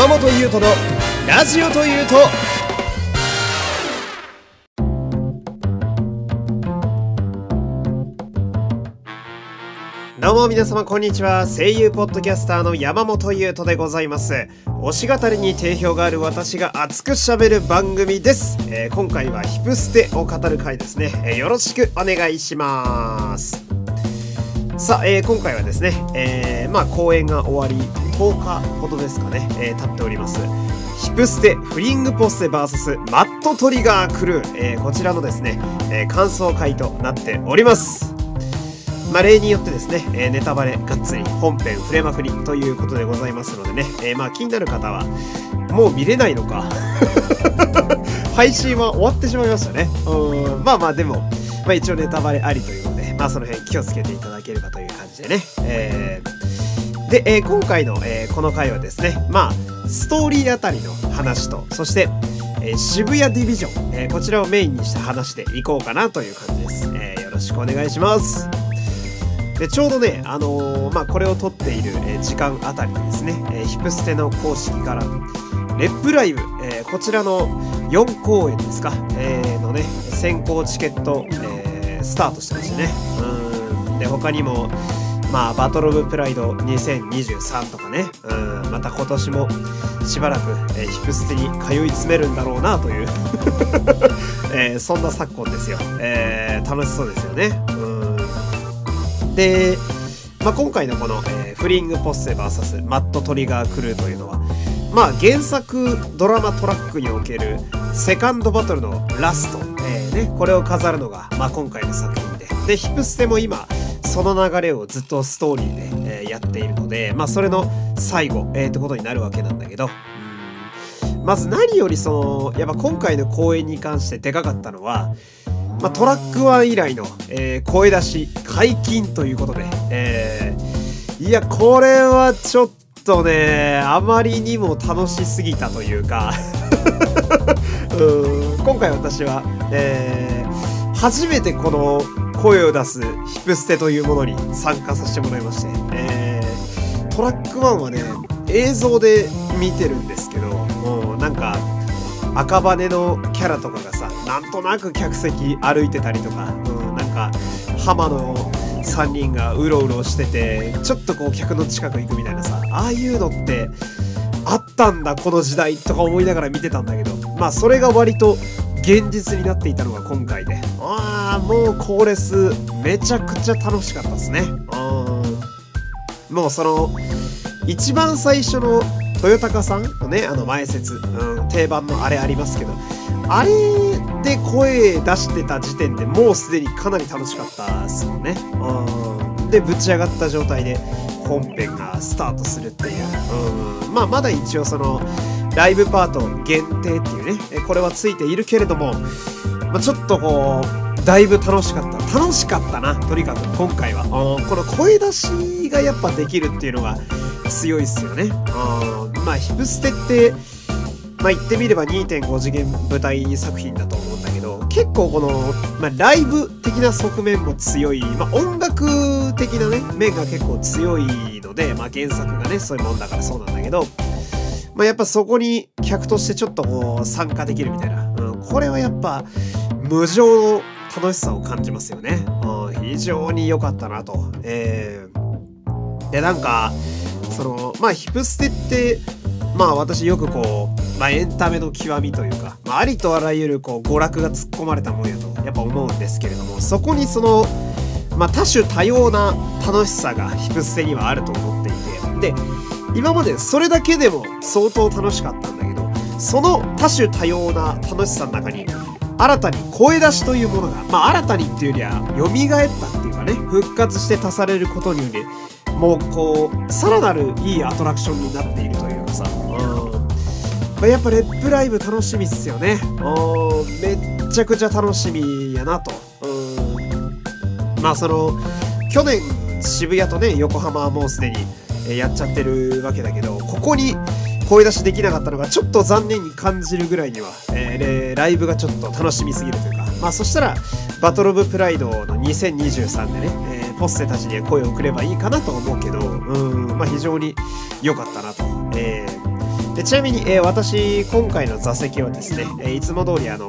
山本優斗のラジオというと。どうも皆様こんにちは。声優ポッドキャスターの山本優斗でございます。推し語りに定評がある私が熱く喋る番組です、えー今回はヒプステを語る回ですね、えーよろしくお願いします。さあ、えー今回はですね、えーまあ公演が終わり10日ほどですかね、えー経っております。ヒプステフリングポステ VS マットトリガークルー、えーこちらのですね、えー感想会となっております。まあ、例によってですね、えーネタバレがっつり本編触れまくりということでございますのでね、えーまあ気になる方はもう見れないのか。配信は終わってしまいましたね。うんまあまあでも、まあ、一応ネタバレありというので。まあその辺気をつけていただければという感じでね、えーで、えー今回の、えーこの回はですねまあストーリーあたりの話とそして、えー渋谷ディビジョン、えーこちらをメインにして話していこうかなという感じです、えーよろしくお願いします。でちょうどね、あのーまあ、これを撮っている、え時間あたりにですね、えヒプステの公式からレップライブ、えこちらの4公演ですか、えーのね先行チケット、えスタートしてましたね。うん。で他にもまあバトル・オブ・プライド2023とかね。うん。また今年もしばらく、えーヒプステに通い詰めるんだろうなという、えーそんな昨今ですよ、えー楽しそうですよね。うん。で、まあ、今回のこの、えーフリングポッセ VS マットトリガークルーというのは、まあ、原作ドラマトラックにおけるセカンドバトルのラスト、えーね、これを飾るのが、まあ、今回の作品で。でヒプステも今その流れをずっとストーリーで、えーやっているので、まあ、それの最後、えーってことになるわけなんだけど。まず何よりそのやっぱ今回の公演に関してでかかったのはまあ、トラック1以来の、えー声出し解禁ということで、えーいやこれはちょっとねあまりにも楽しすぎたというか。うん。今回私は、えー初めてこの声を出すヒプステというものに参加させてもらいまして、えートラック1はね映像で見てるんですけどもうなんか赤羽のキャラとかがさなんとなく客席歩いてたりとか、うん、なんか浜の3人がうろうろしててちょっとこう客の近く行くみたいなさああいうのってあったんだこの時代とか思いながら見てたんだけどまあそれが割と現実になっていたのが今回で。ああもうコーレスめちゃくちゃ楽しかったですね。うんもうその一番最初の豊高さんのねあの前説、うん、定番のあれありますけどあれで声出してた時点でもうすでにかなり楽しかったですもんね。うん、でぶち上がった状態で本編がスタートするっていう、うん、まあまだ一応そのライブパート限定っていうね。これはついているけれども、まあ、ちょっとこうだいぶ楽しかった。楽しかったなとにかく今回は、うん、この声出しがやっぱできるっていうのが強いっすよね。うん、まあヒプステってまあ言ってみれば2.5次元舞台作品だと思うんだけど結構この、まあ、ライブ的な側面も強い、まあ、音楽的なね面が結構強いので、まあ、原作がねそういうもんだからそうなんだけど、まあ、やっぱそこに客としてちょっとこう参加できるみたいな、うん、これはやっぱ無常の楽しさを感じますよね、うん、非常に良かったなと、えーでなんかそのまあヒプステってまあ私よくこう、まあ、エンタメの極みというか、まあ、ありとあらゆるこう娯楽が突っ込まれたもんやとやっぱ思うんですけれどもそこにその、まあ、多種多様な楽しさがヒプステにはあると思っていてで今までそれだけでも相当楽しかったんだけどその多種多様な楽しさの中に新たに声出しというものが、まあ、新たにっていうよりは蘇ったっていうかね復活して足されることによりもうこうさらなるいいアトラクションになっているというかさ、まあ、やっぱレップライブ楽しみっすよね。めっちゃくちゃ楽しみやなと、まあその去年渋谷とね横浜はもうすでにやっちゃってるわけだけどここに声出しできなかったのがちょっと残念に感じるぐらいには、えーライブがちょっと楽しみすぎるというか。まあそしたらバトル・オブ・プライドの2023でね、えーポッセたちに声を送ればいいかなと思うけどうん。まあ非常に良かったなと、えーでちなみに、えー、私今回の座席はですね、えー、いつも通りあの、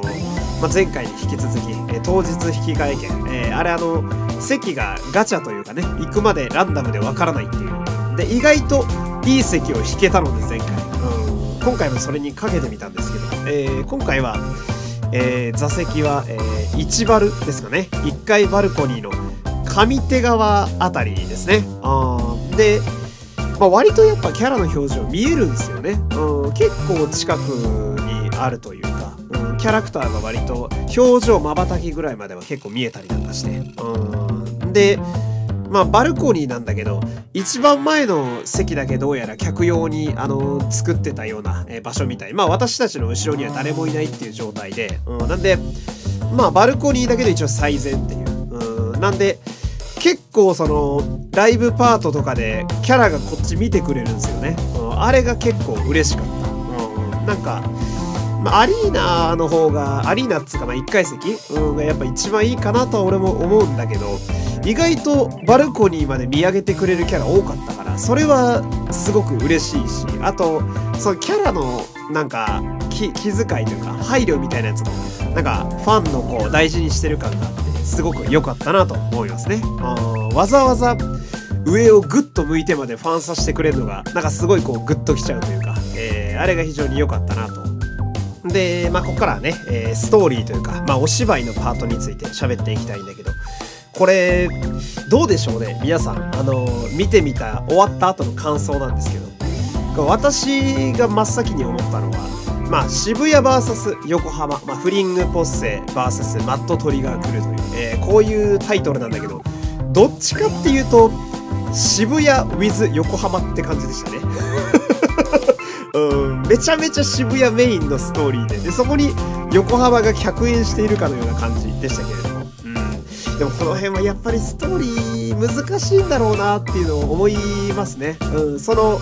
まあ、前回に引き続き、えー、当日引き換え券、えあれあの席がガチャというかね行くまでランダムでわからないっていう。で意外といい席を引けたので前回、うん、今回もそれにかけてみたんですけど、え今回はえ、座席は、えー、1バルですかね。1階バルコニーの上手側あたりですね。あで、まあ、割とやっぱキャラの表情見えるんですよね、うん、結構近くにあるというか、うん、キャラクターが割と表情まばたきぐらいまでは結構見えたりなんかして、うん、でまあ、バルコニーなんだけど、一番前の席だけどうやら客用に、あの、作ってたような、え場所みたい。まあ、私たちの後ろには誰もいないっていう状態で、うん、なんで、まあ、バルコニーだけど一応最善っていう。うん、なんで、構その、ライブパートとかでキャラがこっち見てくれるんですよね。うん、あれが結構嬉しかった。うん、なんか、まあ、アリーナの方が、アリーナっつうか、まあ、1階席、うん、がやっぱ一番いいかなとは俺も思うんだけど、意外とバルコニーまで見上げてくれるキャラ多かったからそれはすごく嬉しいしあとそのキャラのなんか気気遣いというか配慮みたいなやつもなんかファンのこう大事にしてる感があってすごく良かったなと思いますね。あわざわざ上をグッと向いてまでファンさせてくれるのがなんかすごいこうグッときちゃうというか、えー、あれが非常に良かったなとで、まあ、ここからはね、えー、ストーリーというか、まあ、お芝居のパートについて喋っていきたいんだけど、これどうでしょうね皆さんあの見てみた終わった後の感想なんですけど私が真っ先に思ったのはまあ渋谷 VS 横浜、まあ、フリングポッセ VS マットトリガー来るという、えー、こういうタイトルなんだけどどっちかっていうと渋谷 with 横浜って感じでしたね。うんめちゃめちゃ渋谷メインのストーリーででそこに横浜が客演しているかのような感じでしたけれども、うん。でもこの辺はやっぱりストーリー難しいんだろうなっていうのを思いますね。うん、その、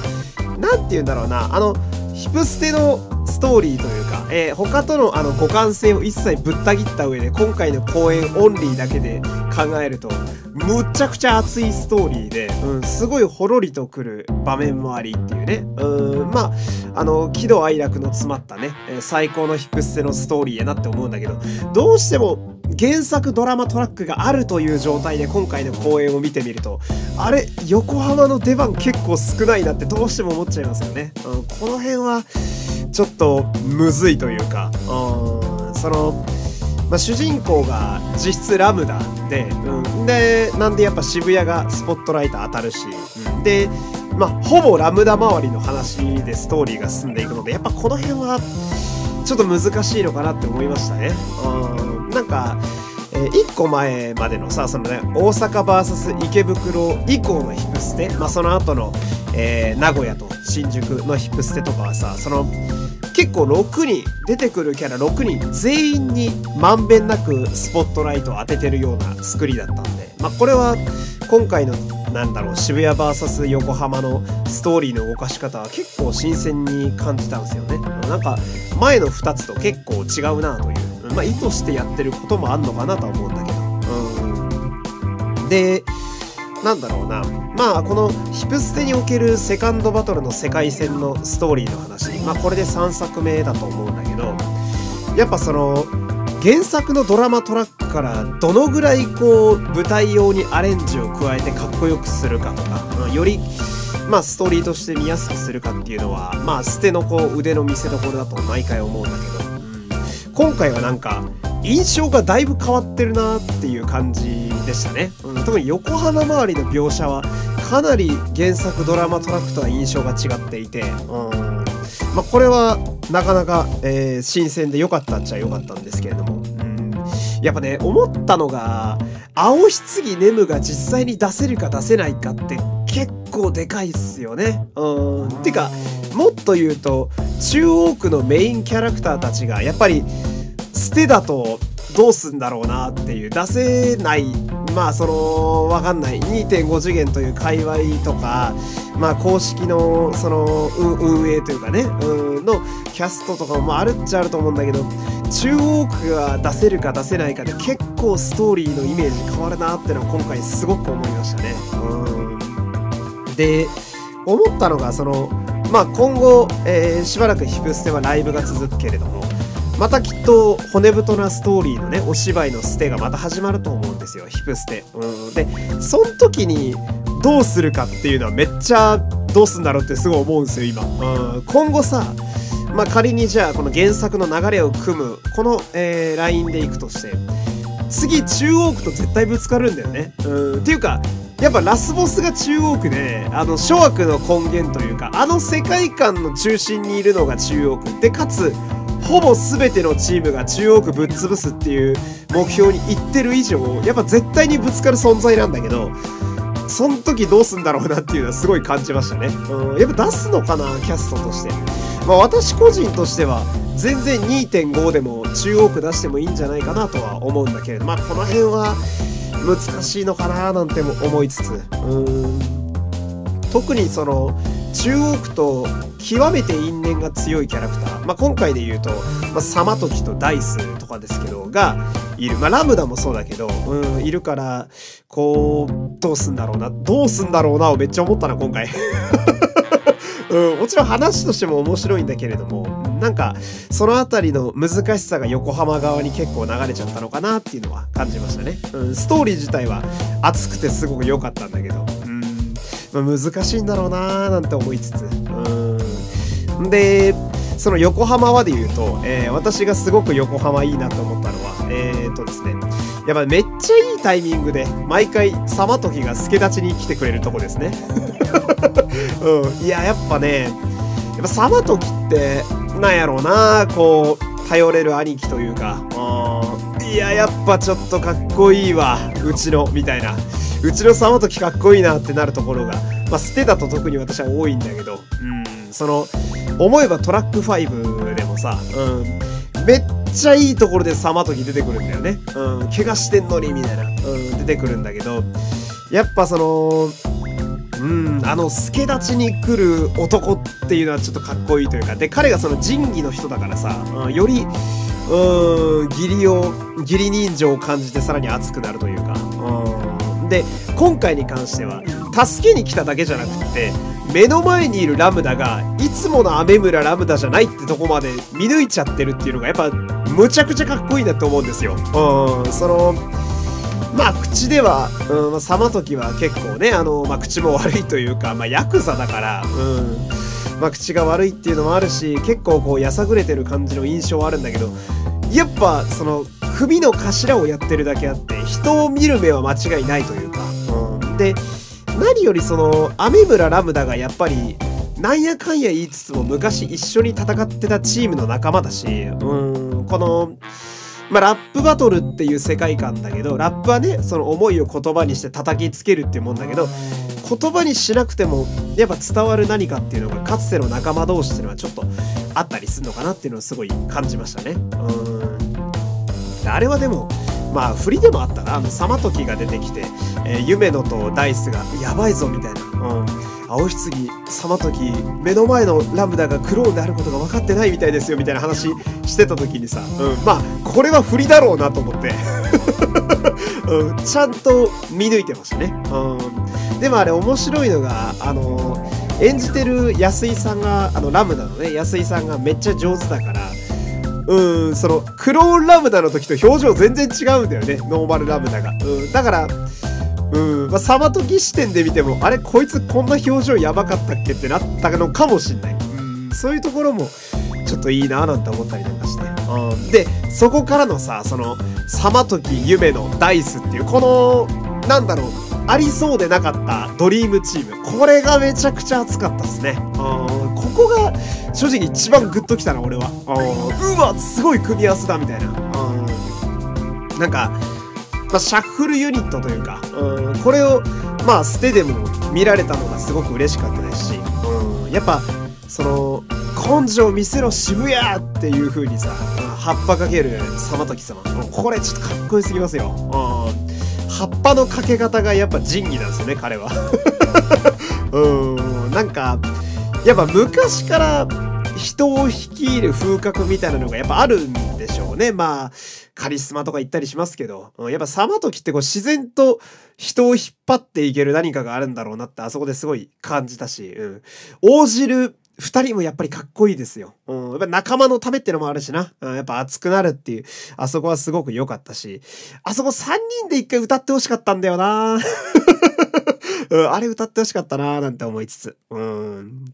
なんて言うんだろうな、あの、ヒプステのストーリーというか、えー、他とのあの互換性を一切ぶった切った上で今回の公演オンリーだけで考えるとむっちゃくちゃ熱いストーリーで、うん、すごいほろりとくる場面もありっていうね。うんまああの喜怒哀楽の詰まったね、最高のヒプステのストーリーやなって思うんだけどどうしても原作ドラマトラックがあるという状態で今回の公演を見てみるとあれ横浜の出番結構少ないなってどうしても思っちゃいますよね、うん、この辺はちょっとむずいというか、うん、その、まあ、主人公が実質ラムダで、うん、でなんでやっぱ渋谷がスポットライト当たるし、うん、でまあほぼラムダ周りの話でストーリーが進んでいくのでやっぱこの辺はちょっと難しいのかなって思いましたね。うん、なんか、えー、1個前までのさ、そのね、大阪 VS 池袋以降のヒップステ、まあその後の、えー、名古屋と新宿のヒップステとかはさ、その、結構6人、出てくるキャラ6人全員にまんべんなくスポットライトを当ててるような作りだったんで、まあこれは今回のなんだろう渋谷 VS 横浜のストーリーの動かし方は結構新鮮に感じたんですよね。なんか前の2つと結構違うなというまあ意図してやってることもあんのかなとは思うんだけど。うん。でなんだろうな。まあこのヒプステにおけるセカンドバトルの世界戦のストーリーの話。まあこれで3作目だと思うんだけどやっぱその原作のドラマトラックからどのぐらいこう舞台用にアレンジを加えてかっこよくするかとか、まあ、よりまあストーリーとして見やすくするかっていうのはまあ捨てのこう腕の見せ所だと毎回思うんだけど、今回はなんか印象がだいぶ変わってるなっていう感じでしたね、うん、特に横浜周りの描写はかなり原作ドラマトラックとは印象が違っていて、うんまあ、これはなかなか、えー、新鮮で良かったっちゃ良かったんですけれども、うん、やっぱね思ったのが青棺ネムが実際に出せるか出せないかって結構でかいっすよね。うん。てかもっと言うと中央区のメインキャラクターたちがやっぱり捨てだとどうすんだろうなっていう出せないまあそのわかんない2.5次元という界隈とかまあ公式のその運営というかねのキャストとかもあるっちゃあると思うんだけど中央区が出せるか出せないかで結構ストーリーのイメージ変わるなってのは今回すごく思いましたね。で思ったのがそのまあ今後、えー、しばらくヒプステはライブが続くけれども、またきっと骨太なストーリーのね、お芝居のステがまた始まると思うんですよ、ヒプステ。うん。で、その時にどうするかっていうのはめっちゃどうすんだろうってすごい思うんですよ、今。うん。今後さ、まあ仮にじゃあこの原作の流れを組む、この、えー、ラインでいくとして、次中央区と絶対ぶつかるんだよね。うん。っていうか、やっぱラスボスが中央区で、あの、諸悪の根源というか、あの世界観の中心にいるのが中央区。で、かつ、ほぼ全てのチームが中央区ぶっ潰すっていう目標に行ってる以上、やっぱ絶対にぶつかる存在なんだけど、その時どうすんだろうなっていうのはすごい感じましたね。うん、やっぱ出すのかな、キャストとして。まあ私個人としては、全然2.5でも中央区出してもいいんじゃないかなとは思うんだけれど、まあこの辺は難しいのかななんても思いつつ、うん、特にその、中央区と極めて因縁が強いキャラクター、まあ、今回で言うと、まあ、サマトキとダイスとかですけど、がいる。まあ、ラムダもそうだけど、うん、いるから、こう、どうすんだろうな、どうすんだろうなをめっちゃ思ったな、今回。うん、もちろん話としても面白いんだけれども、なんか、その辺りの難しさが横浜側に結構流れちゃったのかなっていうのは感じましたね。うん、ストーリー自体は熱くてすごく良かったんだけど、うんまあ、難しいんだろうなーなんて思いつつ。うん。で、その横浜はで言うと、えー、私がすごく横浜いいなと思ったのは、えー、とですね、やっぱめっちゃいいタイミングで、毎回、サマトキが助立ちに来てくれるとこですね。うん。いや、やっぱね、やっぱサマトキって、なんやろうなこう、頼れる兄貴というか、いや、やっぱちょっとかっこいいわ、うちの、みたいな。うちのサマトキかっこいいなってなるところが、まあ、捨てだと特に私は多いんだけど、うん、その、思えばトラック5でもさ、うん、めっちゃいいところでサマトキ出てくるんだよね。うん、怪我してんのに、みたいな、うん、出てくるんだけど、やっぱその、うん、あの、助立ちに来る男っていうのはちょっとかっこいいというか、で、彼がその仁義の人だからさ、うん、より、うん、義理を、義理人情を感じてさらに熱くなるというか、うん、で今回に関しては助けに来ただけじゃなくって目の前にいるラムダがいつもの雨村ラムダじゃないってとこまで見抜いちゃってるっていうのがやっぱむちゃくちゃかっこいいなって思うんですよ。うん、そのまあ口では、うん、サマトキは結構ね、あの、まあ口も悪いというか、まあヤクザだから、うん、まあ口が悪いっていうのもあるし、結構こうやさぐれてる感じの印象はあるんだけど、やっぱその首の頭をやってるだけあって人を見る目は間違いないというか、うん、で何よりその雨村ラムダがやっぱりなんやかんや言いつつも昔一緒に戦ってたチームの仲間だし、うん、この、まあ、ラップバトルっていう世界観だけど、ラップはね、その思いを言葉にして叩きつけるっていうもんだけど、言葉にしなくても、やっぱ伝わる何かっていうのが、かつての仲間同士っていうのはちょっとあったりするのかなっていうのをすごい感じましたね。うん。あれはでも、まあ、振りでもあったな。あの、サマトキが出てきて、えー、夢野とダイスが、やばいぞ、みたいな。うん。青ひつぎ、サマトキ、目の前のラムダがクローンであることが分かってないみたいですよ、みたいな話してた時にさ、うん、まあ、これは振りだろうなと思って、うん、ちゃんと見抜いてましたね。うん。でもあれ面白いのが、あの演じてる安井さんが、あの、ラムダのね、安井さんがめっちゃ上手だから、うん、その、クローンラムダの時と表情全然違うんだよね、ノーマルラムダが。うん、だから、うん、まあ、サマトキ視点で見ても、あれ、こいつこんな表情やばかったっけってなったのかもしんない。うん、そういうところも、ちょっといいなぁなんて思ったりなんかして。うん、で、そこからのさ、その、サマトキ、夢のダイスっていう、この、なんだろう、ありそうでなかったドリームチーム。これがめちゃくちゃ熱かったっすね。ここが正直一番グッときたな、俺は。うわ、すごい組み合わせだ、みたいな。なんか、まあ、シャッフルユニットというか、うん、これを、まあ、捨てでも見られたのがすごく嬉しかったですし、うん、やっぱ、その、根性見せろ渋谷っていう風にさ、葉っぱかける様時様。これちょっとかっこよすぎますよ。うん葉っぱのかけ方がやっぱ仁義なんですよね、彼は。うん、なんか、やっぱ昔から人を率いる風格みたいなのがやっぱあるんでしょうね。まあ、カリスマとか言ったりしますけど、うんやっぱサマトキってこう自然と人を引っ張っていける何かがあるんだろうなってあそこですごい感じたし、うん。応じる二人もやっぱりかっこいいですよ。うん。やっぱ仲間のためってのもあるしな。うん、やっぱ熱くなるっていう、あそこはすごく良かったし、あそこ三人で一回歌ってほしかったんだよな うん、あれ歌ってほしかったななんて思いつつ。うん。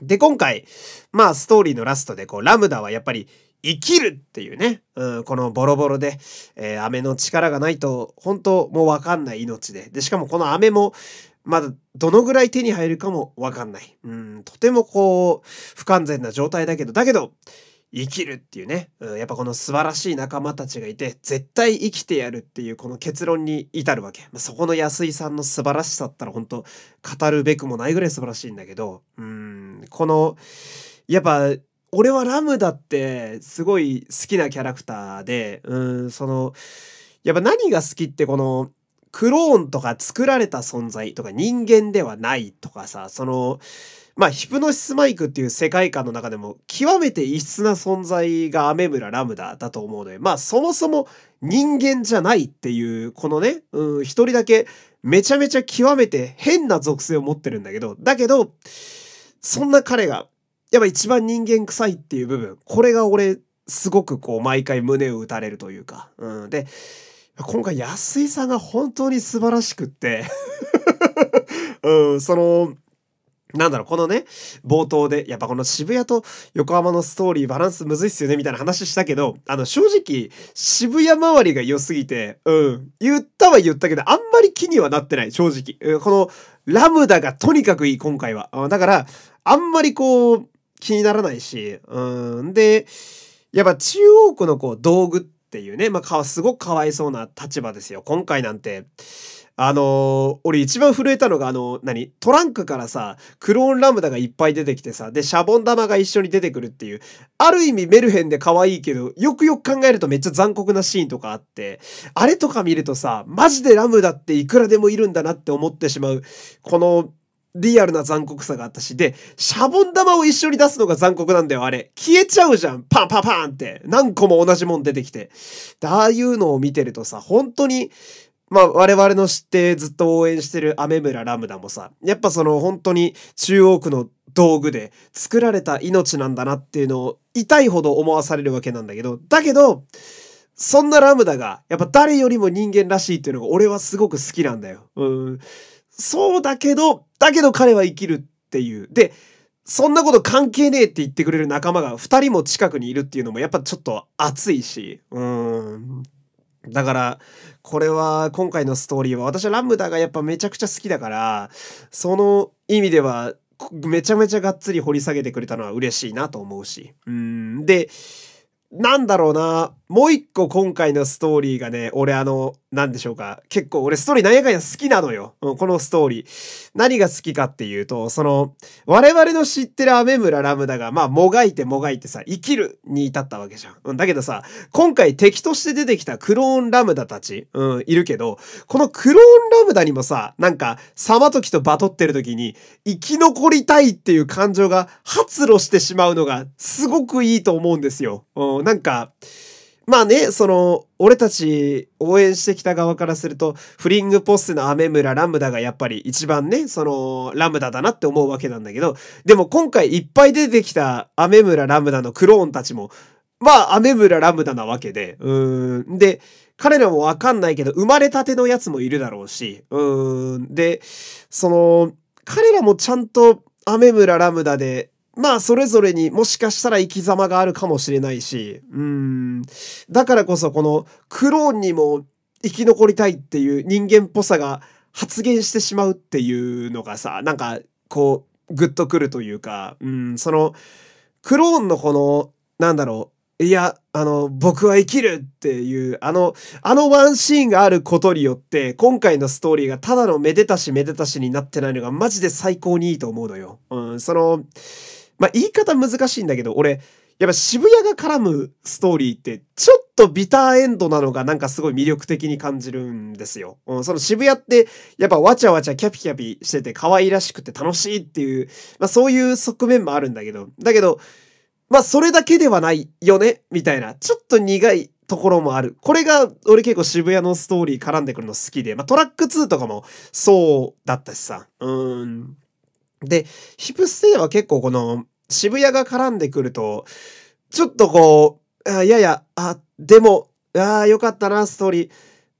で、今回、まあ、ストーリーのラストで、こう、ラムダはやっぱり、生きるっていうね、うん、このボロボロで、えー、飴の力がないと、本当もうわかんない命で。で、しかもこの飴も、まだどのぐらい手に入るかもわかんない。うん、とてもこう、不完全な状態だけど、だけど、生きるっていうね、うん、やっぱこの素晴らしい仲間たちがいて、絶対生きてやるっていうこの結論に至るわけ。まあ、そこの安井さんの素晴らしさったら本当語るべくもないぐらい素晴らしいんだけど、うん、この、やっぱ、俺はラムダってすごい好きなキャラクターで、うん、その、やっぱ何が好きってこの、クローンとか作られた存在とか人間ではないとかさ、その、まあ、ヒプノシスマイクっていう世界観の中でも極めて異質な存在がアメムララムダだと思うので、まあそもそも人間じゃないっていう、このね、うん、一人だけめちゃめちゃ極めて変な属性を持ってるんだけど、だけど、そんな彼が、やっぱ一番人間臭いっていう部分、これが俺、すごくこう毎回胸を打たれるというか、うん、で、今回安井さんが本当に素晴らしくって。うん、その、なんだろう、このね、冒頭で、やっぱこの渋谷と横浜のストーリーバランスむずいっすよね、みたいな話したけど、あの、正直、渋谷周りが良すぎて、うん、言ったは言ったけど、あんまり気にはなってない、正直。うん。この、ラムダがとにかくいい、今回は。だから、あんまりこう、気にならないし、うん、で、やっぱ中央区のこう、道具っていうね、まあ、すごくかわいそうな立場ですよ。今回なんて。あのー、俺一番震えたのがあの、何トランクからさ、クローンラムダがいっぱい出てきてさ、で、シャボン玉が一緒に出てくるっていう、ある意味メルヘンで可愛いけど、よくよく考えるとめっちゃ残酷なシーンとかあって、あれとか見るとさ、マジでラムダっていくらでもいるんだなって思ってしまう、この、リアルな残酷さがあったし、で、シャボン玉を一緒に出すのが残酷なんだよ、あれ。消えちゃうじゃん。パンパンパンって。何個も同じもん出てきて。でああいうのを見てるとさ、本当に、まあ我々の知ってずっと応援してるアメ村ラムダもさ、やっぱその本当に中央区の道具で作られた命なんだなっていうのを痛いほど思わされるわけなんだけど、だけど、そんなラムダがやっぱ誰よりも人間らしいっていうのが俺はすごく好きなんだよ。うん。そうだけど、だけど彼は生きるっていう。で、そんなこと関係ねえって言ってくれる仲間が二人も近くにいるっていうのもやっぱちょっと熱いし、うん。だから、これは今回のストーリーは私はラムダがやっぱめちゃくちゃ好きだから、その意味ではめちゃめちゃがっつり掘り下げてくれたのは嬉しいなと思うし。うん。で、なんだろうな。もう一個今回のストーリーがね、俺あの、なんでしょうか。結構俺ストーリーなんやかんや好きなのよ。このストーリー。何が好きかっていうと、その、我々の知ってるアメ村ララムダが、まあ、もがいてもがいてさ、生きるに至ったわけじゃん。うん、だけどさ、今回敵として出てきたクローンラムダたち、うん、いるけど、このクローンラムダにもさ、なんか、サマトキとバトってる時に、生き残りたいっていう感情が発露してしまうのが、すごくいいと思うんですよ。うん、なんか、まあね、その、俺たち応援してきた側からすると、フリングポスのアメ村ラムダがやっぱり一番ね、その、ラムダだなって思うわけなんだけど、でも今回いっぱい出てきたアメ村ラムダのクローンたちも、まあ、アメ村ラムダなわけで、うん。で、彼らもわかんないけど、生まれたてのやつもいるだろうし、うん。で、その、彼らもちゃんとアメ村ラムダでまあ、それぞれにもしかしたら生き様があるかもしれないし、うん。だからこそこのクローンにも生き残りたいっていう人間っぽさが発現してしまうっていうのがさ、なんか、こう、グッとくるというか、うん、その、クローンのこの、なんだろう、いや、あの、僕は生きるっていう、あの、あのワンシーンがあることによって、今回のストーリーがただのめでたしめでたしになってないのがマジで最高にいいと思うのよ。うん、その、まあ、言い方難しいんだけど、俺、やっぱ渋谷が絡むストーリーって、ちょっとビターエンドなのがなんかすごい魅力的に感じるんですよ。うん、その渋谷って、やっぱわちゃわちゃキャピキャピしてて可愛らしくて楽しいっていう、まあそういう側面もあるんだけど、だけど、まあそれだけではないよね、みたいな、ちょっと苦いところもある。これが、俺結構渋谷のストーリー絡んでくるの好きで、まあトラック2とかもそうだったしさ。うん。で、ヒプステイは結構この、渋谷が絡んでくると、ちょっとこう、あやや、あ、でも、ああ、よかったな、ストーリー。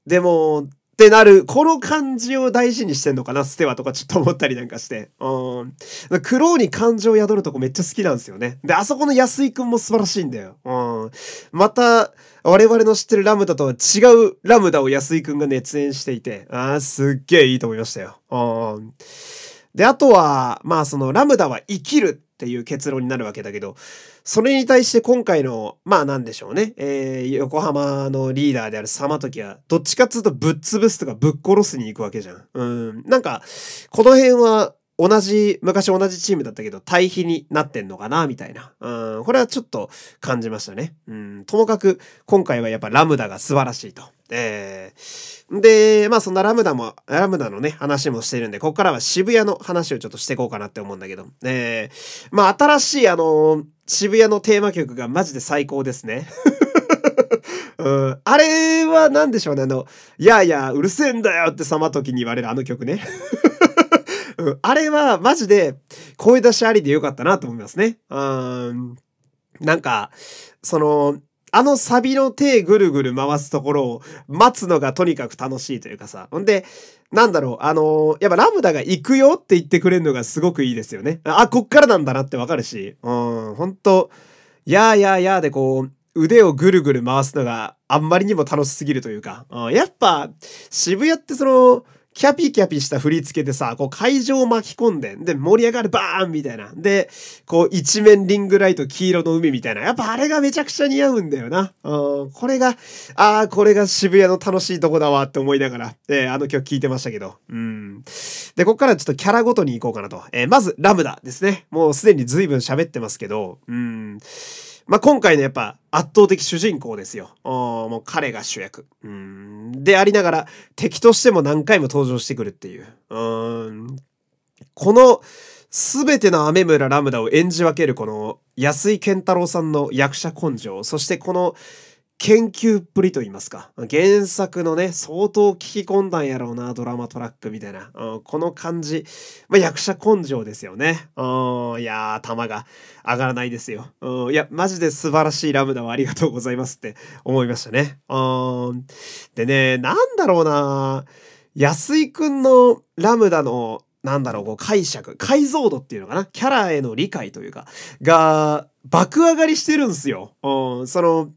でも、ってなる、この感じを大事にしてんのかな、ステワとかちょっと思ったりなんかして。うん。苦労に感情を宿るとこめっちゃ好きなんですよね。で、あそこの安井くんも素晴らしいんだよ。うん。また、我々の知ってるラムダとは違うラムダを安井くんが熱演していて、ああ、すっげえいいと思いましたよ。うん。で、あとは、まあそのラムダは生きるっていう結論になるわけだけど、それに対して今回の、まあなんでしょうね、えー、横浜のリーダーである様時は、どっちかっつうとぶっ潰すとかぶっ殺すに行くわけじゃん。うん。なんか、この辺は同じ、昔同じチームだったけど、対比になってんのかな、みたいな。うん、これはちょっと感じましたね。うん、ともかく、今回はやっぱラムダが素晴らしいと。えー、で、まあそんなラムダも、ラムダのね、話もしてるんで、ここからは渋谷の話をちょっとしていこうかなって思うんだけど、えー、まあ新しいあの、渋谷のテーマ曲がマジで最高ですね。うん、あれは何でしょうね、あの、いやいや、うるせえんだよって様時に言われるあの曲ね。うん、あれはマジで声出しありでよかったなと思いますね。うん。なんか、その、あのサビの手ぐるぐる回すところを待つのがとにかく楽しいというかさ。ほんで、なんだろう、あのー、やっぱラムダが行くよって言ってくれるのがすごくいいですよね。あ、こっからなんだなってわかるし。うん、ほんと、やーやーやーでこう、腕をぐるぐる回すのがあんまりにも楽しすぎるというか。うん、やっぱ、渋谷ってその、キャピキャピした振り付けでさ、こう会場を巻き込んで、で、盛り上がるバーンみたいな。で、こう一面リングライト黄色の海みたいな。やっぱあれがめちゃくちゃ似合うんだよな。うん、これが、ああ、これが渋谷の楽しいとこだわって思いながら、えー、あの曲聴いてましたけど。うん。で、こっからちょっとキャラごとに行こうかなと。えー、まず、ラムダですね。もうすでに随分喋ってますけど、うん。まあ、今回のやっぱ圧倒的主人公ですよ。もう彼が主役。うん。でありながら敵としても何回も登場してくるっていう。うん。この全ての雨村ラムダを演じ分けるこの安井健太郎さんの役者根性、そしてこの研究っぷりと言いますか。原作のね、相当聞き込んだんやろうな、ドラマトラックみたいな。うん、この感じ。まあ、役者根性ですよね。うん、いやー、玉が上がらないですよ。うん、いや、マジで素晴らしいラムダをありがとうございますって思いましたね。うん。でね、なんだろうな安井くんのラムダのなんだろう、こう解釈、解像度っていうのかなキャラへの理解というか、が、爆上がりしてるんですよ。うん、その、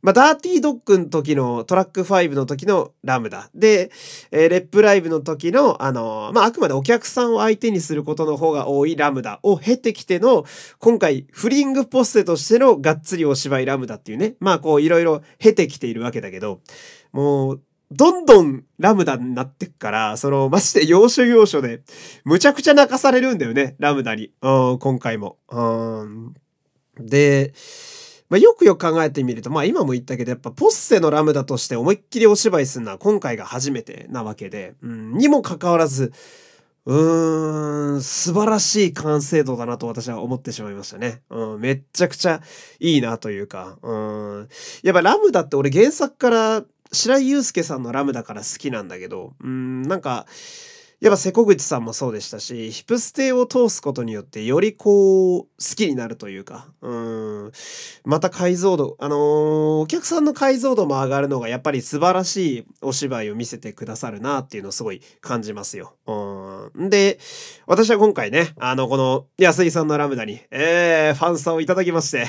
まあ、ダーティードッグの時のトラック5の時のラムダ。で、えー、レップライブの時の、あのー、まあ、あくまでお客さんを相手にすることの方が多いラムダを経てきての、今回、フリングポッセとしてのがっつりお芝居ラムダっていうね。まあ、こう、いろいろ経てきているわけだけど、もう、どんどんラムダになってくから、その、まして要所要所で、むちゃくちゃ泣かされるんだよね、ラムダに。うん、今回も。うん。で、まあ、よくよく考えてみると、まあ今も言ったけど、やっぱポッセのラムダとして思いっきりお芝居するのは今回が初めてなわけで、うん、にもかかわらず、うーん、素晴らしい完成度だなと私は思ってしまいましたね。うん、めっちゃくちゃいいなというか、うん、やっぱラムダって俺原作から白井祐介さんのラムダから好きなんだけど、うん、なんか、やっぱ瀬古口さんもそうでしたし、ヒプステを通すことによってよりこう、好きになるというか、うん。また解像度、あのー、お客さんの解像度も上がるのがやっぱり素晴らしいお芝居を見せてくださるなっていうのをすごい感じますよ。うん。で、私は今回ね、あの、この安井さんのラムダに、えー、ファンサをいただきまして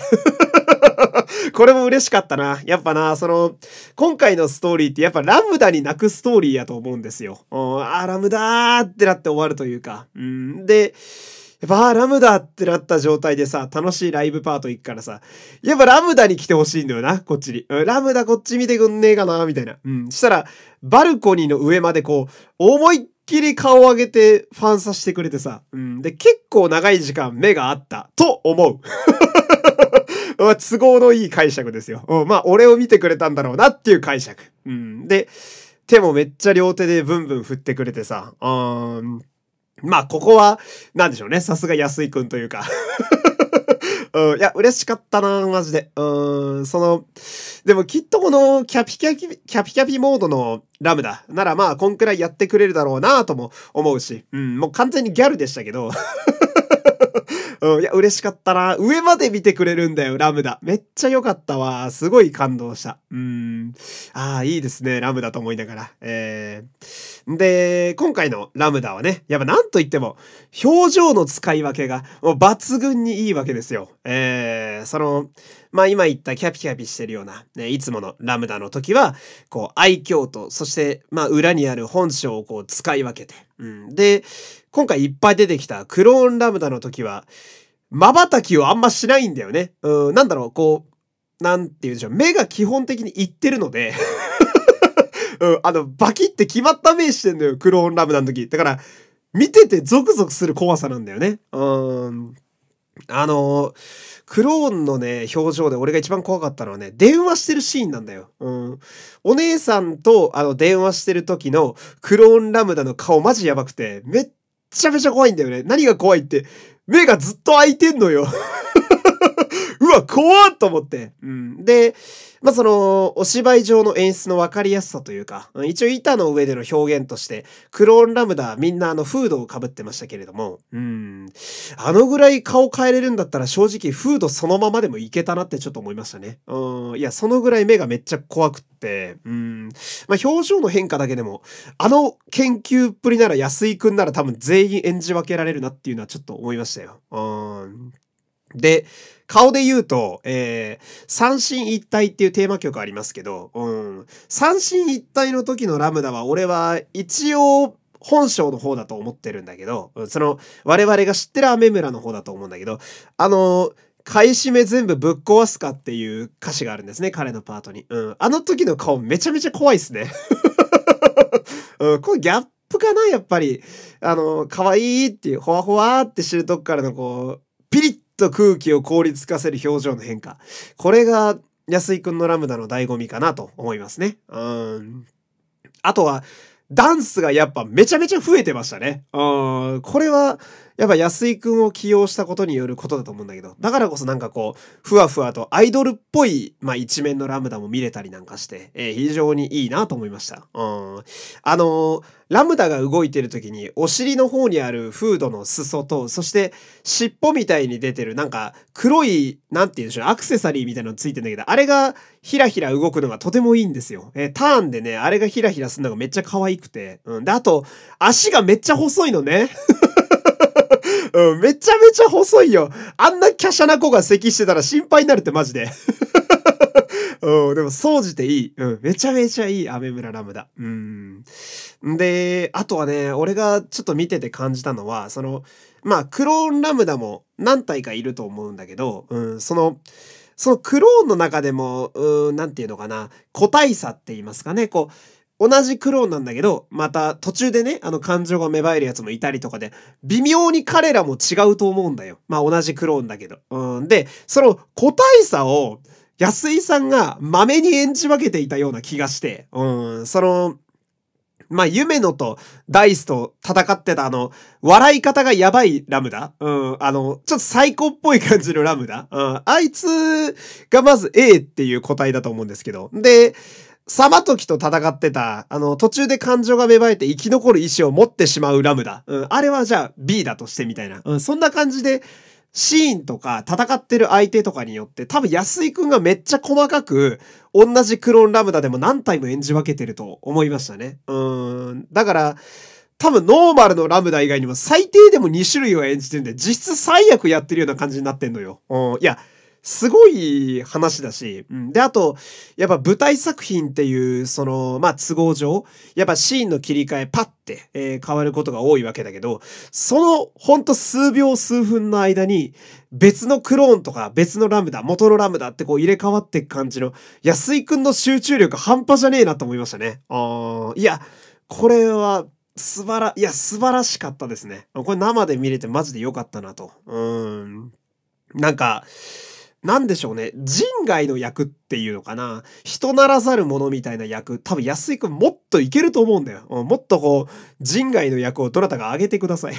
これも嬉しかったな。やっぱな、その、今回のストーリーってやっぱラムダに泣くストーリーやと思うんですよ。あ、ラムダーってなって終わるというか。うん、で、やっぱ、ラムダってなった状態でさ、楽しいライブパート行くからさ、やっぱラムダに来てほしいんだよな、こっちに。ラムダこっち見てくんねえかな、みたいな。うん。したら、バルコニーの上までこう、思いっきり顔を上げてファンさしてくれてさ。うん。で、結構長い時間目があった。と思う。都合のいい解釈ですよ。うん、まあ、俺を見てくれたんだろうなっていう解釈。うん。で、手もめっちゃ両手でブンブン振ってくれてさ。うん。まあ、ここは、なんでしょうね。さすが安井くんというか うん、いや、嬉しかったなマジで。うん、その、でもきっとこのキャピキャピ、キャピキャピモードのラムダならまあ、こんくらいやってくれるだろうなとも思うし、うん、もう完全にギャルでしたけど うん、いや、嬉しかったな。上まで見てくれるんだよ、ラムダ。めっちゃ良かったわ。すごい感動した。うん。ああ、いいですね、ラムダと思いながら。えー、で、今回のラムダはね、やっぱなんといっても、表情の使い分けが、もう抜群にいいわけですよ。えー、その、まあ今言ったキャピキャピしてるような、ね、いつものラムダの時は、こう愛嬌と、そしてまあ裏にある本性をこう使い分けて。うん、で、今回いっぱい出てきたクローンラムダの時は、瞬きをあんましないんだよね。うん、なんだろう、こう、なんて言うんでしょう。目が基本的にいってるので うん、あの、バキって決まった目してんのよ、クローンラムダの時。だから、見ててゾクゾクする怖さなんだよね。うん。あのクローンのね、表情で俺が一番怖かったのはね、電話してるシーンなんだよ。うん。お姉さんと、あの、電話してる時のクローンラムダの顔マジやばくて、めっちゃめちゃ怖いんだよね。何が怖いって、目がずっと開いてんのよ。うわ、怖っと思って。うん。で、まあ、その、お芝居上の演出の分かりやすさというか、一応板の上での表現として、クローンラムダみんなあのフードを被ってましたけれども、うん。あのぐらい顔変えれるんだったら正直フードそのままでもいけたなってちょっと思いましたね。うん。いや、そのぐらい目がめっちゃ怖くって、うん。まあ、表情の変化だけでも、あの研究っぷりなら安井くんなら多分全員演じ分けられるなっていうのはちょっと思いましたよ。うん。で、顔で言うと、えー、三心一体っていうテーマ曲ありますけど、うん。三心一体の時のラムダは俺は一応本性の方だと思ってるんだけど、その我々が知ってるアメ村の方だと思うんだけど、あの、買い占め全部ぶっ壊すかっていう歌詞があるんですね、彼のパートに。うん。あの時の顔めちゃめちゃ怖いっすね。うん、これギャップかなやっぱり。あの、可愛いっていう、ほわほわって知るとこからのこう、ピリッと空気を凍りつかせる表情の変化。これが安井くんのラムダの醍醐味かなと思いますね。うん。あとは、ダンスがやっぱめちゃめちゃ増えてましたね。うん。これは、やっぱ安井くんを起用したことによることだと思うんだけど、だからこそなんかこう、ふわふわとアイドルっぽい、まあ一面のラムダも見れたりなんかして、えー、非常にいいなと思いました。うん。あのー、ラムダが動いてる時に、お尻の方にあるフードの裾と、そして尻尾みたいに出てるなんか黒い、なんて言うんでしょう、アクセサリーみたいなのついてんだけど、あれがひらひら動くのがとてもいいんですよ。えー、ターンでね、あれがひらひらするのがめっちゃ可愛くて。うん。で、あと、足がめっちゃ細いのね。うん、めちゃめちゃ細いよ。あんな華奢な子が咳してたら心配になるってマジで。うん、でも、総じていい。うん、めちゃめちゃいい、アメ村ラムダ。うん。で、あとはね、俺がちょっと見てて感じたのは、その、まあ、クローンラムダも何体かいると思うんだけど、うん、その、そのクローンの中でも、うん、なんていうのかな、個体差って言いますかね、こう、同じクローンなんだけど、また途中でね、あの感情が芽生えるやつもいたりとかで、微妙に彼らも違うと思うんだよ。まあ同じクローンだけど。うん。で、その個体差を安井さんが豆に演じ分けていたような気がして、うん、その、まあ、夢野とダイスと戦ってたあの、笑い方がやばいラムダうん、あの、ちょっと最高っぽい感じのラムダうん、あいつがまず A っていう個体だと思うんですけど。で、サマトキと戦ってた、あの、途中で感情が芽生えて生き残る意志を持ってしまうラムダ。うん、あれはじゃあ B だとしてみたいな。うん、そんな感じで、シーンとか戦ってる相手とかによって多分安井くんがめっちゃ細かく同じクローンラムダでも何体も演じ分けてると思いましたね。うん。だから多分ノーマルのラムダ以外にも最低でも2種類は演じてるんで実質最悪やってるような感じになってんのよ。うん。いや、すごい話だし、うん。で、あと、やっぱ舞台作品っていう、その、まあ、都合上、やっぱシーンの切り替えパッて、えー、変わることが多いわけだけど、その、ほんと数秒数分の間に、別のクローンとか別のラムダ、元のラムダってこう入れ替わっていく感じの、安井くんの集中力半端じゃねえなと思いましたね。あいや、これは、素晴ら、いや、素晴らしかったですね。これ生で見れてマジで良かったなと。うん。なんか、なんでしょうね。人外の役っていうのかな。人ならざる者みたいな役。多分安井くんもっといけると思うんだよ。もっとこう、人外の役をどなたか上げてください。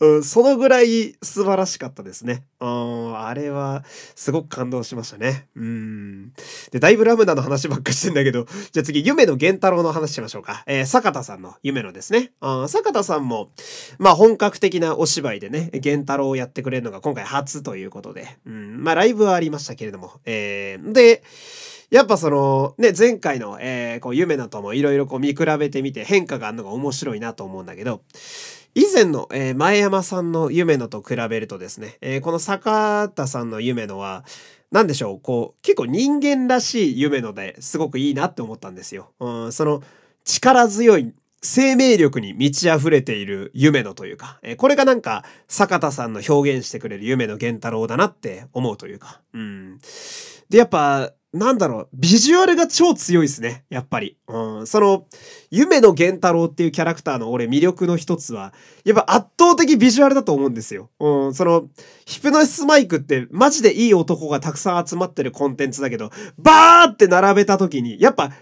うん、そのぐらい素晴らしかったですね。うん、あれは、すごく感動しましたね。うん。で、だいぶラムダの話ばっかしてんだけど、じゃあ次、夢の源太郎の話しましょうか。えー、坂田さんの夢のですね。うん、坂田さんも、まあ本格的なお芝居でね、源太郎をやってくれるのが今回初ということで、うん、まあライブはありましたけれども、えー、で、やっぱその、ね、前回の、えー、こう、夢のともいろいろこう見比べてみて変化があるのが面白いなと思うんだけど、以前の、え、前山さんの夢のと比べるとですね、え、この坂田さんの夢のは、何でしょう、こう、結構人間らしい夢のですごくいいなって思ったんですよ。うん、その、力強い生命力に満ち溢れている夢のというか、え、これがなんか坂田さんの表現してくれる夢の源太郎だなって思うというか。うん。で、やっぱ、なんだろう、ビジュアルが超強いですね。やっぱり。うん。その、夢の源太郎っていうキャラクターの俺魅力の一つは、やっぱ圧倒的ビジュアルだと思うんですよ。うん。その、ヒプノシスマイクってマジでいい男がたくさん集まってるコンテンツだけど、バーって並べた時に、やっぱ、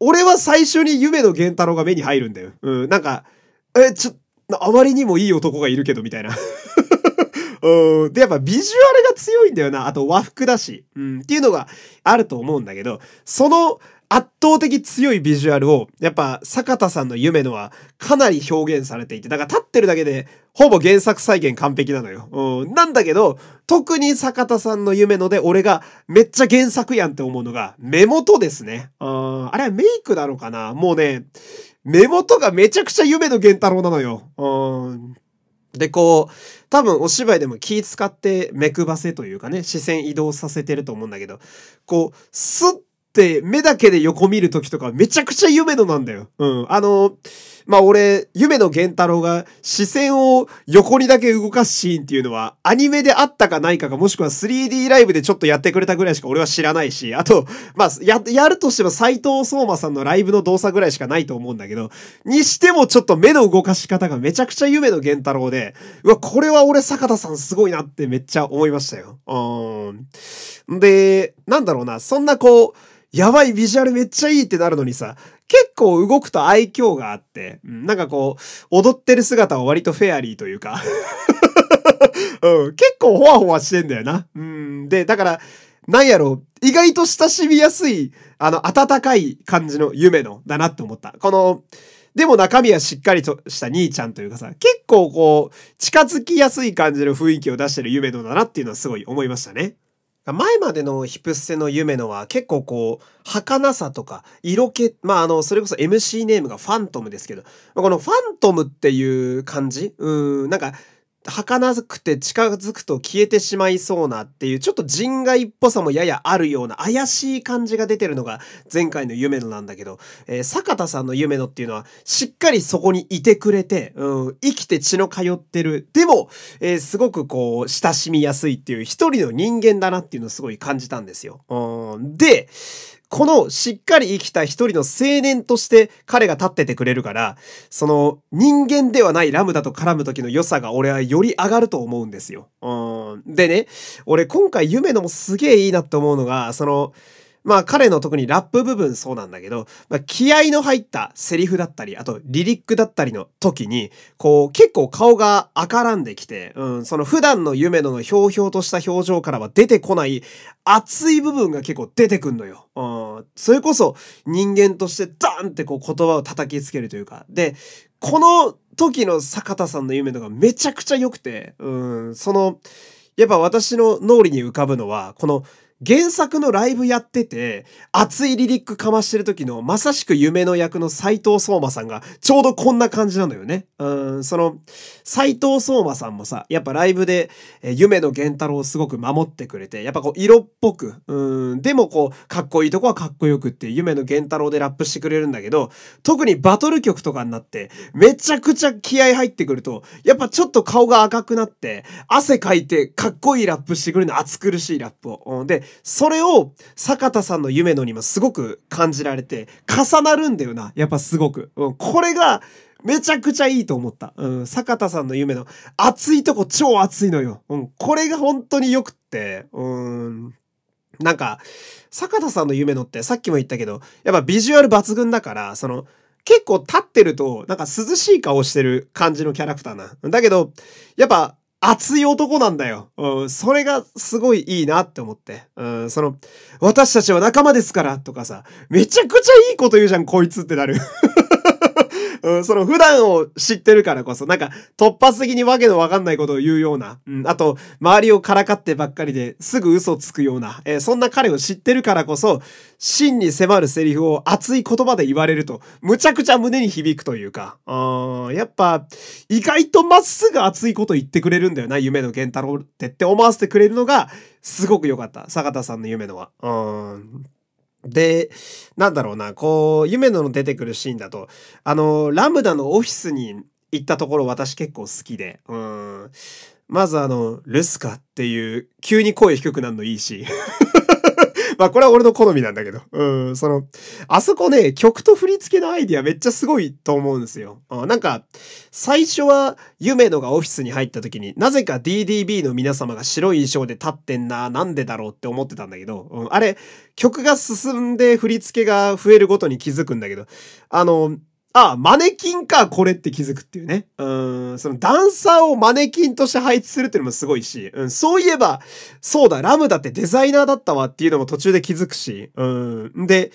俺は最初に夢の源太郎が目に入るんだよ。うん。なんか、え、ちょ、あまりにもいい男がいるけど、みたいな。うん。で、やっぱビジュアルが強いんだよな。あと和服だし。うん。っていうのがあると思うんだけど、その圧倒的強いビジュアルを、やっぱ坂田さんの夢のはかなり表現されていて、だから立ってるだけでほぼ原作再現完璧なのよ。うん。なんだけど、特に坂田さんの夢ので俺がめっちゃ原作やんって思うのが目元ですね。うん。あれはメイクなのかな？もうね、目元がめちゃくちゃ夢の源太郎なのよ。うん。で、こう、多分お芝居でも気使って目くばせというかね、視線移動させてると思うんだけど、こう、スッて目だけで横見る時とかめちゃくちゃ夢のなんだよ。うん。あの、まあ、俺、夢の源太郎が視線を横にだけ動かすシーンっていうのはアニメであったかないかかもしくは 3D ライブでちょっとやってくれたぐらいしか俺は知らないし、あと、まあ、や、やるとしても斎藤聡馬さんのライブの動作ぐらいしかないと思うんだけど、にしてもちょっと目の動かし方がめちゃくちゃ夢の源太郎で、うわ、これは俺坂田さんすごいなってめっちゃ思いましたよ。うん。で、なんだろうな、そんなこう、やばい、ビジュアルめっちゃいいってなるのにさ、結構動くと愛嬌があって、うん、なんかこう、踊ってる姿は割とフェアリーというか うん、結構ホワホワしてんだよな。うん、で、だから、なんやろう、意外と親しみやすい、あの、温かい感じの夢のだなって思った。この、でも中身はしっかりとした兄ちゃんというかさ、結構こう、近づきやすい感じの雰囲気を出してる夢のだなっていうのはすごい思いましたね。前までのヒプステの夢のは結構こう、儚さとか、色気、まああの、それこそ MC ネームがファントムですけど、このファントムっていう感じ？うん、なんか、儚くて近づくと消えてしまいそうなっていうちょっと人外っぽさもややあるような怪しい感じが出てるのが前回の夢野なんだけど、えー、坂田さんの夢野っていうのはしっかりそこにいてくれて、うん、生きて血の通ってる。でも、えー、すごくこう親しみやすいっていう一人の人間だなっていうのをすごい感じたんですよ。うん、で、このしっかり生きた一人の青年として彼が立っててくれるから、その人間ではないラムダと絡む時の良さが俺はより上がると思うんですよ。うん。でね、俺今回夢のもすげえいいなって思うのが、その、まあ彼の特にラップ部分そうなんだけど、まあ、気合の入ったセリフだったり、あとリリックだったりの時に、こう結構顔が赤らんできて、うん、その普段の夢野のひょうひょうとした表情からは出てこない熱い部分が結構出てくんのよ。うん、それこそ人間としてダーンってこう言葉を叩きつけるというか。で、この時の坂田さんの夢野がめちゃくちゃ良くて、うん、その、やっぱ私の脳裏に浮かぶのは、この原作のライブやってて、熱いリリックかましてる時の、まさしく夢の役の斎藤聡馬さんが、ちょうどこんな感じなのよね。うん、その、斎藤聡馬さんもさ、やっぱライブで、え夢の源太郎をすごく守ってくれて、やっぱこう、色っぽく、うん、でもこう、かっこいいとこはかっこよくって夢の源太郎でラップしてくれるんだけど、特にバトル曲とかになって、めちゃくちゃ気合入ってくると、やっぱちょっと顔が赤くなって、汗かいて、かっこいいラップしてくれるの、熱苦しいラップを。うん、で、それを坂田さんの夢のにもすごく感じられて、重なるんだよな。やっぱすごく。うん、これが、めちゃくちゃいいと思った。うん、坂田さんの夢の熱いとこ超熱いのよ。うん、これが本当に良くって、うん、なんか、坂田さんの夢のってさっきも言ったけど、やっぱビジュアル抜群だから、その、結構立ってると、なんか涼しい顔してる感じのキャラクターな。だけど、やっぱ、熱い男なんだよ。うん、それがすごいいいなって思って。うん、その、私たちは仲間ですからとかさ、めちゃくちゃいいこと言うじゃん、こいつってなる。うん、その普段を知ってるからこそ、なんか突発的にわけのわかんないことを言うような、うん、あと、周りをからかってばっかりですぐ嘘つくような、えー、そんな彼を知ってるからこそ、真に迫るセリフを熱い言葉で言われると、むちゃくちゃ胸に響くというか、うん、やっぱ、意外とまっすぐ熱いこと言ってくれるんだよな、夢の源太郎ってって思わせてくれるのが、すごく良かった。坂田さんの夢のは。うんで、なんだろうな、こう、夢野の出てくるシーンだと、あの、ラムダのオフィスに行ったところ私結構好きで、うん。まずあの、ルスカっていう、急に声低くなるのいいし。まあこれは俺の好みなんだけど。うん、その、あそこね、曲と振り付けのアイディアめっちゃすごいと思うんですよ。あなんか、最初は、夢野がオフィスに入った時に、なぜか DDB の皆様が白い衣装で立ってんな、なんでだろうって思ってたんだけど、うん、あれ、曲が進んで振り付けが増えるごとに気づくんだけど、あの、あ、マネキンか、これって気づくっていうね。うん、そのダンサーをマネキンとして配置するっていうのもすごいし、うん、そういえば、そうだ、乱数だってデザイナーだったわっていうのも途中で気づくし、うん。で、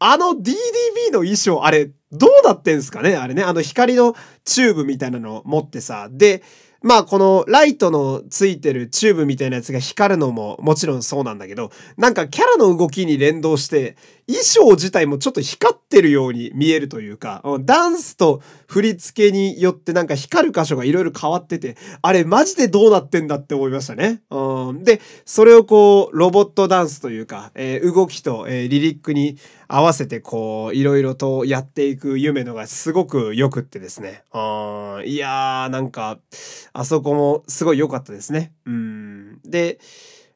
あの DDB の衣装、あれ、どうなってんすかねあれね。あの光のチューブみたいなのを持ってさ。で、まあこのライトのついてるチューブみたいなやつが光るのももちろんそうなんだけど、なんかキャラの動きに連動して、衣装自体もちょっと光ってるように見えるというか、ダンスと振り付けによってなんか光る箇所がいろいろ変わってて、あれマジでどうなってんだって思いましたね。で、それをこう、ロボットダンスというか、えー、動きと、えー、リリックに合わせてこう、いろいろとやっていく夢のがすごく良くってですね。いやー、なんか、あそこもすごい良かったですね。うん。で、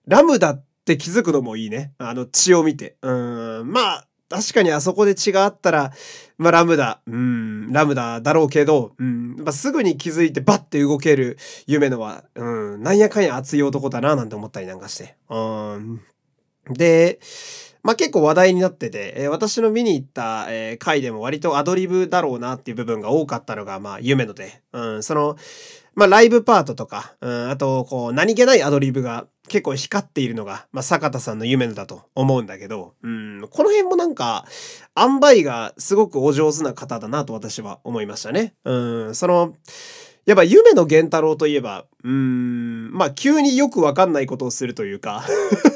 ラムダってって気づくのもいいね。あの血を見て。うん。まあ、確かにあそこで血があったら、まあ、ラムダ、うん、ラムダだろうけど、うん、まあ、すぐに気づいてバッて動ける夢のは、うん、なんやかんや熱い男だな、なんて思ったりなんかして。うん。で、まあ、結構話題になってて、えー、私の見に行った、えー、回でも割とアドリブだろうなっていう部分が多かったのが、まあ、夢ので、うん、その、まあ、ライブパートとか、うん、あと、こう、何気ないアドリブが結構光っているのが、まあ、坂田さんの夢だと思うんだけど、うん、この辺もなんか、塩梅がすごくお上手な方だなと私は思いましたね。うん、その、やっぱ夢の源太郎といえば、うん、まあ、急によくわかんないことをするというか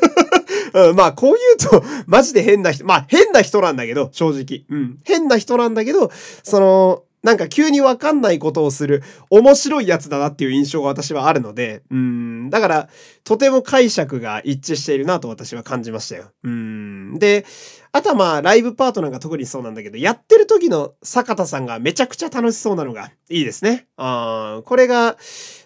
うん、まあ、こう言うと、マジで変な人、まあ、変な人なんだけど、正直。うん。変な人なんだけど、その、なんか急にわかんないことをする面白いやつだなっていう印象が私はあるので、うん、だから、とても解釈が一致しているなと私は感じましたよ。うん。で、あとはまあ、ライブパートナーが特にそうなんだけど、やってる時の坂田さんがめちゃくちゃ楽しそうなのがいいですね。あこれが、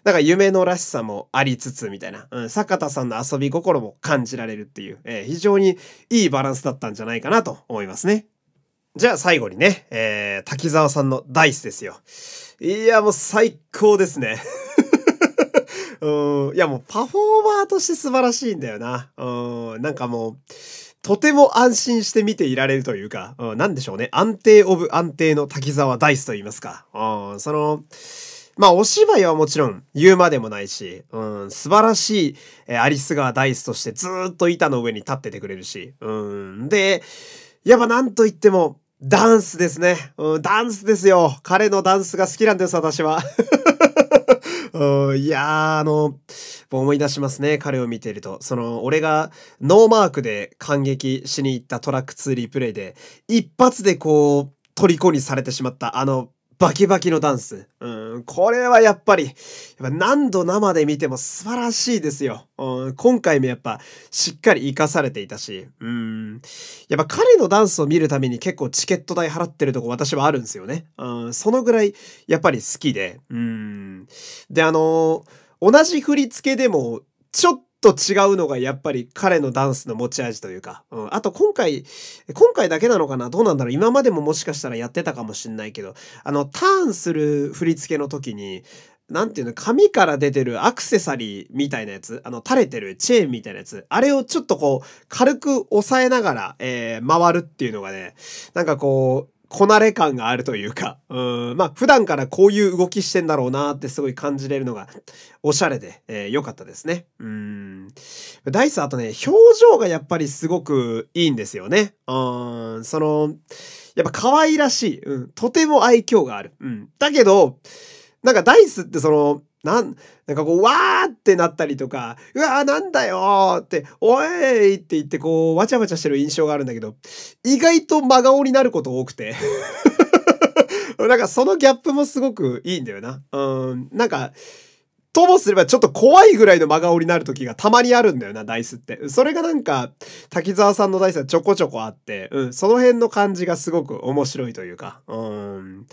なんか夢のらしさもありつつみたいな、うん、坂田さんの遊び心も感じられるっていう、えー、非常にいいバランスだったんじゃないかなと思いますね。じゃあ最後にね、えー、滝沢さんのダイスですよ。いや、もう最高ですね。うん、いや、もうパフォーマーとして素晴らしいんだよな。うん、なんかもう、とても安心して見ていられるというか、うん、なんでしょうね。安定オブ安定の滝沢ダイスと言いますか。うん、その、まあ、お芝居はもちろん言うまでもないし、うん、素晴らしい、えー、アリス川ダイスとしてずっと板の上に立っててくれるし、うん、で、やっぱなんと言っても、ダンスですね。うん、ダンスですよ。彼のダンスが好きなんです、私は。うん、いやー、あの、思い出しますね。彼を見ていると。その、俺がノーマークで感激しに行ったトラック2リプレイで、一発でこう、虜にされてしまったあのバキバキのダンス。うん、これはやっぱり、やっぱ何度生で見ても素晴らしいですよ。うん、今回もやっぱしっかり活かされていたし、うん、やっぱ彼のダンスを見るために結構チケット代払ってるとこ私はあるんですよね。うん、そのぐらいやっぱり好きで、うん。で、あのー、同じ振り付けでもちょっと違うのがやっぱり彼のダンスの持ち味というか、うん、あと今回、今回だけなのかな？どうなんだろう？今までももしかしたらやってたかもしんないけど、あの、ターンする振り付けの時に、なんていうの、紙から出てるアクセサリーみたいなやつ、あの、垂れてるチェーンみたいなやつ、あれをちょっとこう、軽く押さえながら、えー、回るっていうのがね、なんかこう、こなれ感があるというか、うん、まあ普段からこういう動きしてんだろうなってすごい感じれるのがおしゃれで、えー、良かったですね。うん。ダイスあとね、表情がやっぱりすごくいいんですよね。うん、その、やっぱ可愛らしい。うん、とても愛嬌がある。うん。だけど、なんかダイスってその、なん、なんかこう、わーってなったりとか、うわーなんだよって、おいって言ってこう、わちゃわちゃしてる印象があるんだけど、意外と真顔になること多くて。なんかそのギャップもすごくいいんだよな。うん、なんか、ともすればちょっと怖いぐらいの真顔になる時がたまにあるんだよな、ダイスって。それがなんか、滝沢さんのダイスはちょこちょこあって、うん、その辺の感じがすごく面白いというか、うん。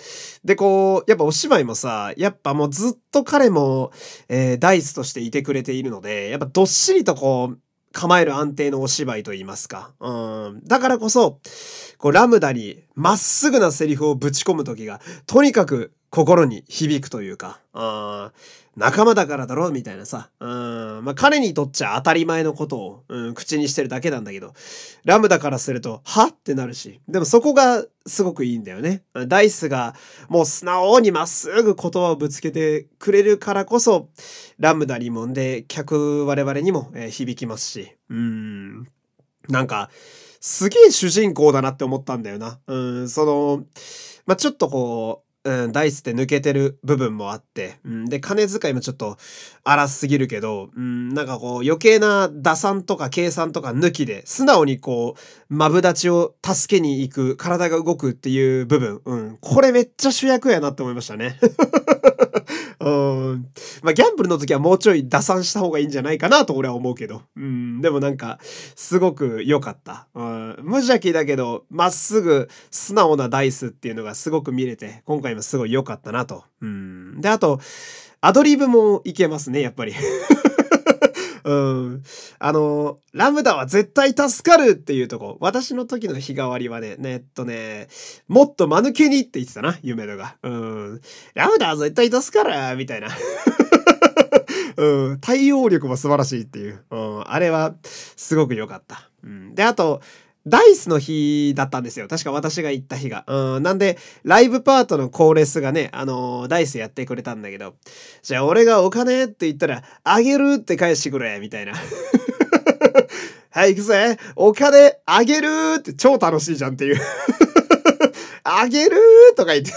で、こう、やっぱお芝居もさ、やっぱもうずっと彼も、えー、ダイスとしていてくれているので、やっぱどっしりとこう、構える安定のお芝居と言いますか。うん。だからこそ、こう、ラムダにまっすぐなセリフをぶち込む時が、とにかく心に響くというか、あ仲間だからだろみたいなさ、うん、まあ彼にとっちゃ当たり前のことを、うん、口にしてるだけなんだけど、ラムダからすると、は？ってなるし、でもそこがすごくいいんだよね。ダイスがもう素直にまっすぐ言葉をぶつけてくれるからこそ、ラムダにもんで、客我々にも、えー、響きますし、うん、なんか、すげえ主人公だなって思ったんだよな。うん、その、まあ、ちょっとこう、うん、ダイスって抜けてる部分もあって、うん、で、金遣いもちょっと荒すぎるけど、うん、なんかこう余計な打算とか計算とか抜きで、素直にこう、マブダチを助けに行く、体が動くっていう部分、うん、これめっちゃ主役やなって思いましたね。うん。まあ、ギャンブルの時はもうちょい打算した方がいいんじゃないかなと俺は思うけど。うん。でもなんか、すごく良かった。うん。無邪気だけど、まっすぐ素直なダイスっていうのがすごく見れて、今回もすごい良かったなと。うん。で、あと、アドリブもいけますね、やっぱり。うん。あの、ラムダは絶対助かるっていうとこ。私の時の日替わりはね、ねえっとね、もっと間抜けにって言ってたな、夢のが。うん。ラムダは絶対助かるみたいな。うん。対応力も素晴らしいっていう。うん。あれは、すごく良かった。うん。で、あと、ダイスの日だったんですよ。確か私が行った日が。うん。なんで、ライブパートのコーレスがね、あのー、ダイスやってくれたんだけど、じゃあ俺がお金って言ったら、あげるって返してくれ、みたいな。はい、行くぜお金あげるって超楽しいじゃんっていう あげるとか言って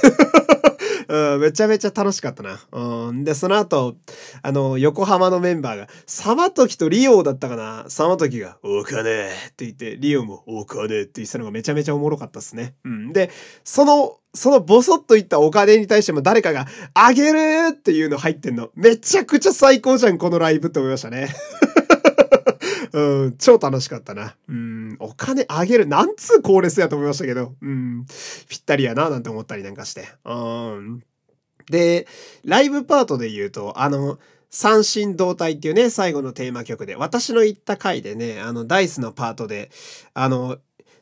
うん、めちゃめちゃ楽しかったな。うん。で、その後、あの、横浜のメンバーが、サマトキとリオだったかな？サマトキが、お金って言って、リオも、お金って言ってたのがめちゃめちゃおもろかったっすね。うん。で、その、そのボソッと言ったお金に対しても誰かが、あげるっていうの入ってんの。めちゃくちゃ最高じゃん、このライブって思いましたね。うん、超楽しかったな。うん、お金あげる、なんつう高レスやと思いましたけど、うん、ぴったりやな、なんて思ったりなんかして。うん。で、ライブパートで言うと、あの、三振同体っていうね、最後のテーマ曲で、私の言った回でね、あの、ダイスのパートで、あの、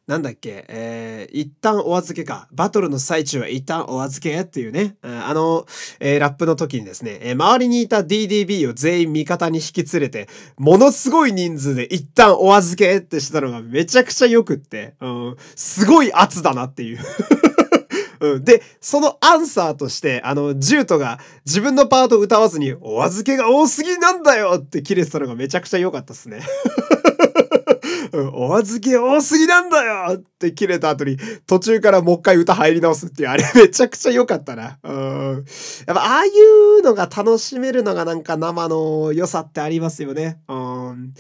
なんだっけ、えー、一旦お預けか。バトルの最中は一旦お預けっていうね、あの、えー、ラップの時にですね、えー、周りにいた DDB を全員味方に引き連れて、ものすごい人数で一旦お預けってしたのがめちゃくちゃ良くって、うん、すごい圧だなっていう。うん。で、そのアンサーとして、あの、ジュートが自分のパート歌わずに、お預けが多すぎなんだよって切れてたのがめちゃくちゃ良かったっすね。お預け多すぎなんだよって切れた後に、途中からもう一回歌入り直すっていう、あれ めちゃくちゃ良かったな。うん。やっぱ、ああいうのが楽しめるのがなんか生の良さってありますよね。うん。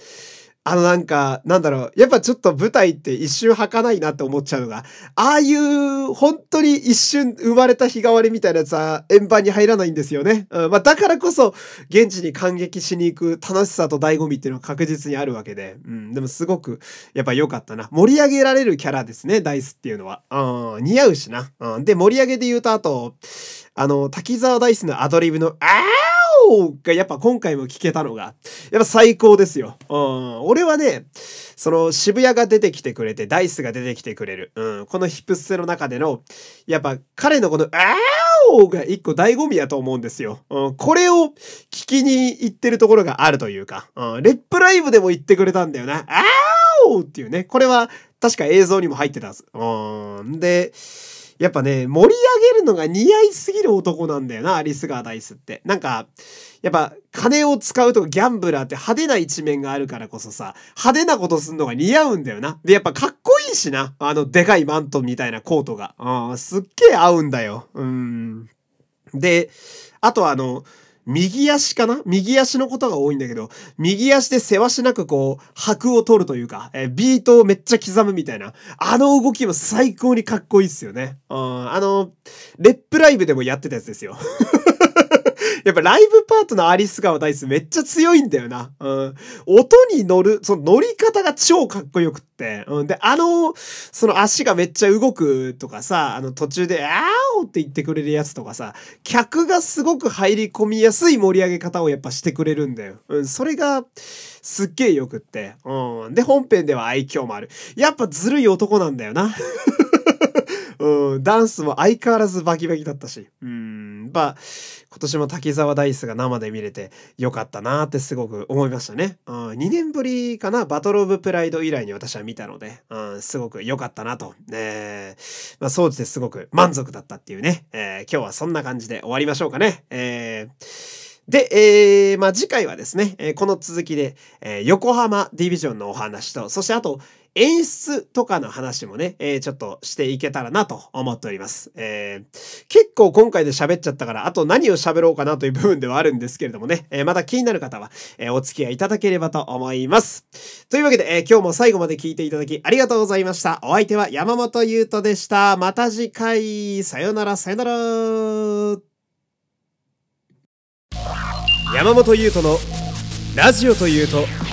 あのなんか、なんだろう。やっぱちょっと舞台って一瞬儚いなって思っちゃうのが、ああいう本当に一瞬生まれた日替わりみたいなやつは円盤に入らないんですよね。うん、まあだからこそ現地に感激しに行く楽しさと醍醐味っていうのは確実にあるわけで。うん、でもすごくやっぱ良かったな。盛り上げられるキャラですね、ダイスっていうのは。うん、似合うしな。うん、で、盛り上げで言うとあと、あの、滝沢ダイスのアドリブの、あーがやっぱ今回も聞けたのが、やっぱ最高ですよ。うん。俺はね、その渋谷が出てきてくれて、ダイスが出てきてくれる。うん。このヒップステの中での、やっぱ彼のこの、あーが一個醍醐味やと思うんですよ。うん。これを聞きに行ってるところがあるというか、うん。レップライブでも言ってくれたんだよな。あーっていうね。これは確か映像にも入ってたはず。うん。で、やっぱね、盛り上げるのが似合いすぎる男なんだよな、アリスガー・ダイスって。なんか、やっぱ、金を使うとかギャンブラーって派手な一面があるからこそさ、派手なことすんのが似合うんだよな。で、やっぱかっこいいしな。あの、でかいマントみたいなコートが。うん、すっげえ合うんだよ。うん。で、あとあの、右足かな？右足のことが多いんだけど、右足でせわしなくこう、拍を取るというか、えー、ビートをめっちゃ刻むみたいな、あの動きも最高にかっこいいっすよね。うん、あの、レップライブでもやってたやつですよ。やっぱライブパートのアリス川ダイスめっちゃ強いんだよな。うん。音に乗る、その乗り方が超かっこよくって。うん。で、あの、その足がめっちゃ動くとかさ、あの途中で、あーおって言ってくれるやつとかさ、客がすごく入り込みやすい盛り上げ方をやっぱしてくれるんだよ。うん。それが、すっげえよくって。うん。で、本編では愛嬌もある。やっぱずるい男なんだよな。うん。ダンスも相変わらずバキバキだったし。うん。まあ、今年も滝沢ダイスが生で見れてよかったなってすごく思いましたね。うん、2年ぶりかな、バトルオブプライド以来に私は見たので、うん、すごく良かったなと。えー、まあ、総じてすごく満足だったっていうね、えー、今日はそんな感じで終わりましょうかね。えーで、えー、まあ、次回はですね、えー、この続きで、えー、横浜ディビジョンのお話と、そしてあと、演出とかの話もね、えー、ちょっとしていけたらなと思っております。えー、結構今回で喋っちゃったから、あと何を喋ろうかなという部分ではあるんですけれどもね、えー、また気になる方は、えお付き合いいただければと思います。というわけで、え今日も最後まで聞いていただきありがとうございました。お相手は山本優斗でした。また次回、さよならさよなら。山本優斗のラジオというと